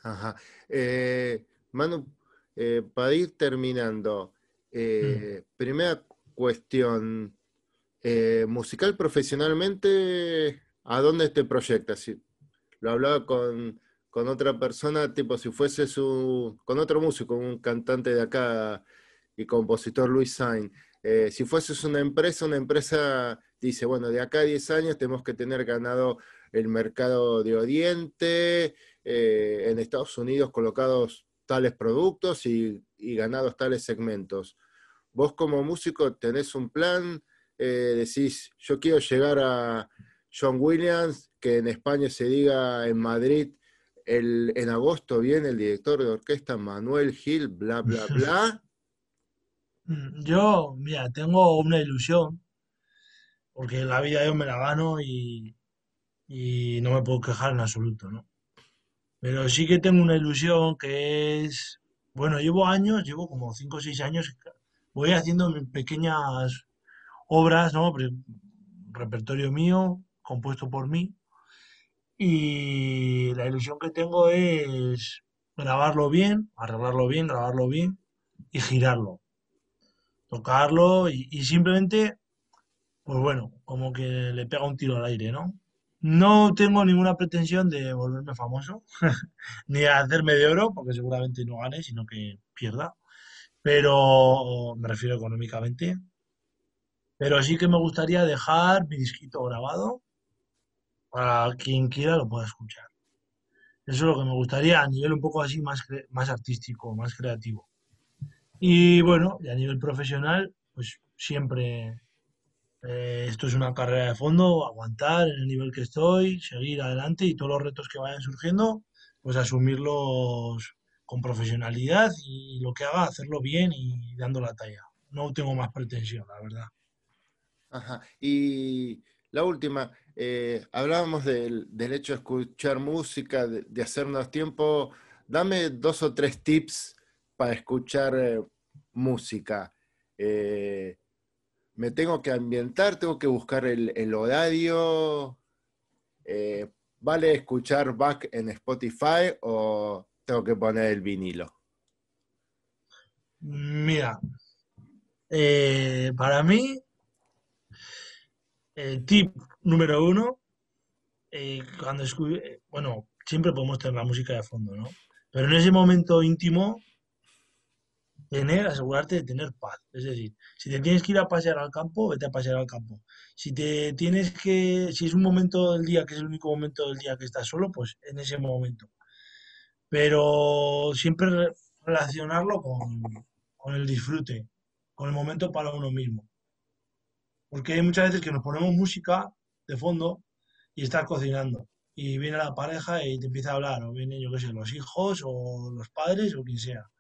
Ajá. Eh, Manu, eh, para ir terminando, eh, mm. primera cuestión, eh, musical profesionalmente, ¿a dónde te proyectas? lo hablaba con, otra persona, tipo si fuese su, con otro músico, un cantante de acá y compositor Luis Sain. Si fueses una empresa, una empresa dice, bueno, de acá a 10 años tenemos que tener ganado el mercado de Oriente, en Estados Unidos colocados tales productos y, ganados tales segmentos. Vos como músico tenés un plan, eh, decís, yo quiero llegar a John Williams, que en España se diga en Madrid, el, en agosto viene el director de orquesta Manuel Gil, bla, bla, bla. <laughs> Yo, mira, tengo una ilusión, porque la vida yo me la gano y, y no me puedo quejar en absoluto, ¿no? Pero sí que tengo una ilusión que es, bueno, llevo años, llevo como 5 o 6 años, voy haciendo pequeñas obras, ¿no? Repertorio mío, compuesto por mí. Y la ilusión que tengo es grabarlo bien, arreglarlo bien, grabarlo bien y girarlo. Tocarlo y, simplemente, pues bueno, como que le pega un tiro al aire, ¿no? No tengo ninguna pretensión de volverme famoso, <laughs> ni de hacerme de oro, porque seguramente no gane, sino que pierda. Pero me refiero económicamente. Pero sí que me gustaría dejar mi disquito grabado para quien quiera lo pueda escuchar. Eso es lo que me gustaría a nivel un poco así más, más artístico, más creativo. Y bueno, a nivel profesional, pues siempre eh, esto es una carrera de fondo, aguantar en el nivel que estoy, seguir adelante y todos los retos que vayan surgiendo, pues asumirlos con profesionalidad y lo que haga, hacerlo bien y dando la talla. No tengo más pretensión, la verdad. Ajá. Y la última, eh, hablábamos del, hecho de escuchar música, de, hacernos tiempo. Dame dos o tres tips para escuchar eh, música me tengo que ambientar, tengo que buscar el, horario. Eh, ¿Vale escuchar back en Spotify o tengo que poner el vinilo? Mira, eh, para mí, el tip número uno, eh, cuando bueno, siempre podemos tener la música de fondo, ¿no? Pero en ese momento íntimo, tener, asegurarte de tener paz. Es decir, si te tienes que ir a pasear al campo, vete a pasear al campo. Si te tienes que, si es un momento del día que es el único momento del día que estás solo, pues en ese momento. Pero siempre relacionarlo con, con el disfrute, con el momento para uno mismo. Porque hay muchas veces que nos ponemos música de fondo y estás cocinando. Y viene la pareja y te empieza a hablar, o vienen, yo qué sé, los hijos o los padres o quien sea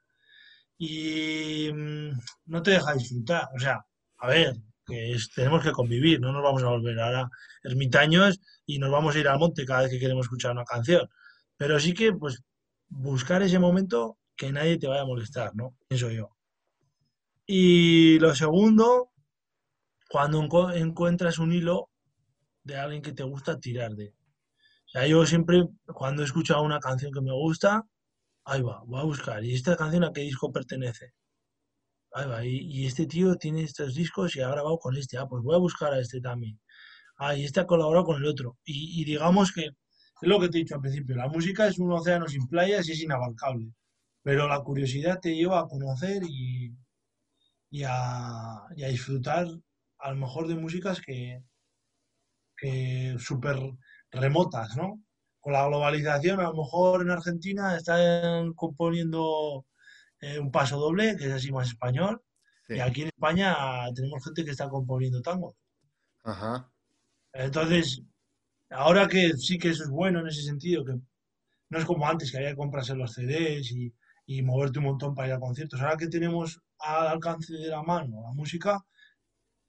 y mm, no te deja disfrutar. O sea, a ver, que tenemos que convivir, no nos vamos a volver ahora ermitaños y nos vamos a ir al monte cada vez que queremos escuchar una canción. Pero sí que, pues, buscar ese momento que nadie te vaya a molestar, ¿no? Pienso yo. Y lo segundo, cuando encuentras un hilo de alguien que te gusta tirar de. O sea, yo siempre, cuando he escuchado una canción que me gusta, Ahí va, voy a buscar. ¿Y esta canción a qué disco pertenece? Ahí va, y, este tío tiene estos discos y ha grabado con este. Ah, pues voy a buscar a este también. Ah, y este ha colaborado con el otro. Y, digamos que es lo que te he dicho al principio. La música es un océano sin playas y es inabarcable. Pero la curiosidad te lleva a conocer y, a, disfrutar a lo mejor de músicas que, que súper remotas, ¿no? Con la globalización, a lo mejor en Argentina están componiendo eh, un paso doble, que es así más español, y aquí en España tenemos gente que está componiendo tango. Ajá. Entonces, ahora que sí que eso es bueno en ese sentido, que no es como antes, que había que comprarse los CDs y, y moverte un montón para ir a conciertos. Ahora que tenemos al alcance de la mano la música,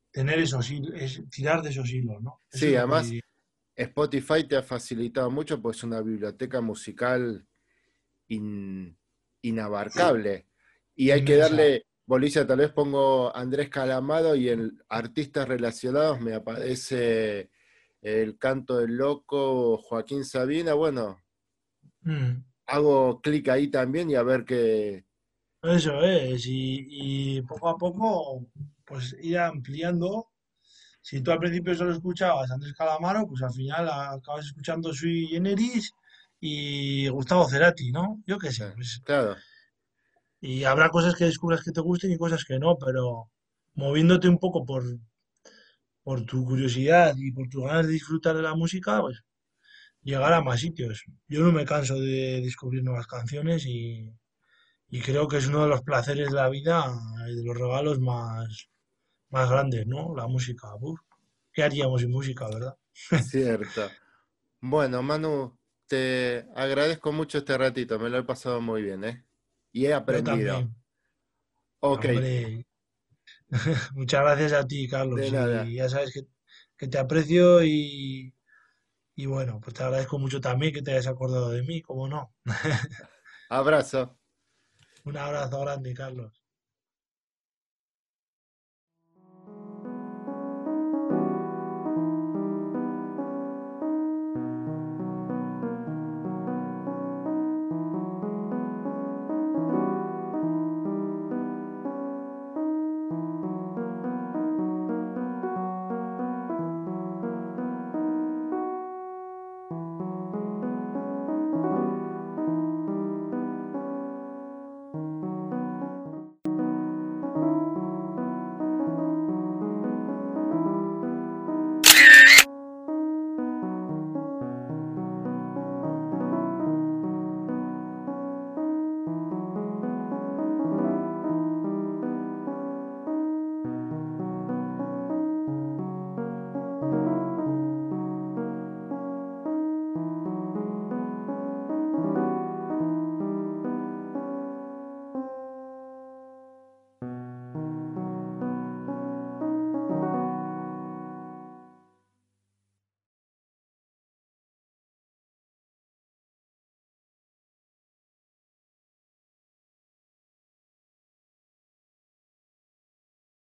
tener esos es tirar de esos hilos, ¿no? sí, además, Spotify te ha facilitado mucho, pues es una biblioteca musical inabarcable. Y hay que darle, Bolicia, tal vez pongo Andrés Calamado y en artistas relacionados me aparece el canto del loco Joaquín Sabina. Bueno, mm. hago clic ahí también y a ver qué, Eso es, y, y poco a poco, pues ir ampliando. Si tú al principio solo escuchabas Andrés Calamaro, pues al final acabas escuchando Sui Generis y Gustavo Cerati, ¿no? Yo qué sé, pues, Claro, y habrá cosas que descubras que te gusten y cosas que no, pero moviéndote un poco por, por tu curiosidad y por tus ganas de disfrutar de la música, pues llegar a más sitios. Yo no me canso de descubrir nuevas canciones y, y creo que es uno de los placeres de la vida y de los regalos más, más grandes, ¿no? La música. Uf, ¿qué haríamos sin música, verdad? <laughs> cierto. Bueno, Manu, te agradezco mucho este ratito, me lo he pasado muy bien, ¿eh? Y he aprendido. Ok, <laughs> muchas gracias a ti, Carlos. Y ya sabes que, que te aprecio y, y bueno, pues te agradezco mucho también que te hayas acordado de mí, como no. <laughs> Abrazo. Un abrazo grande, Carlos.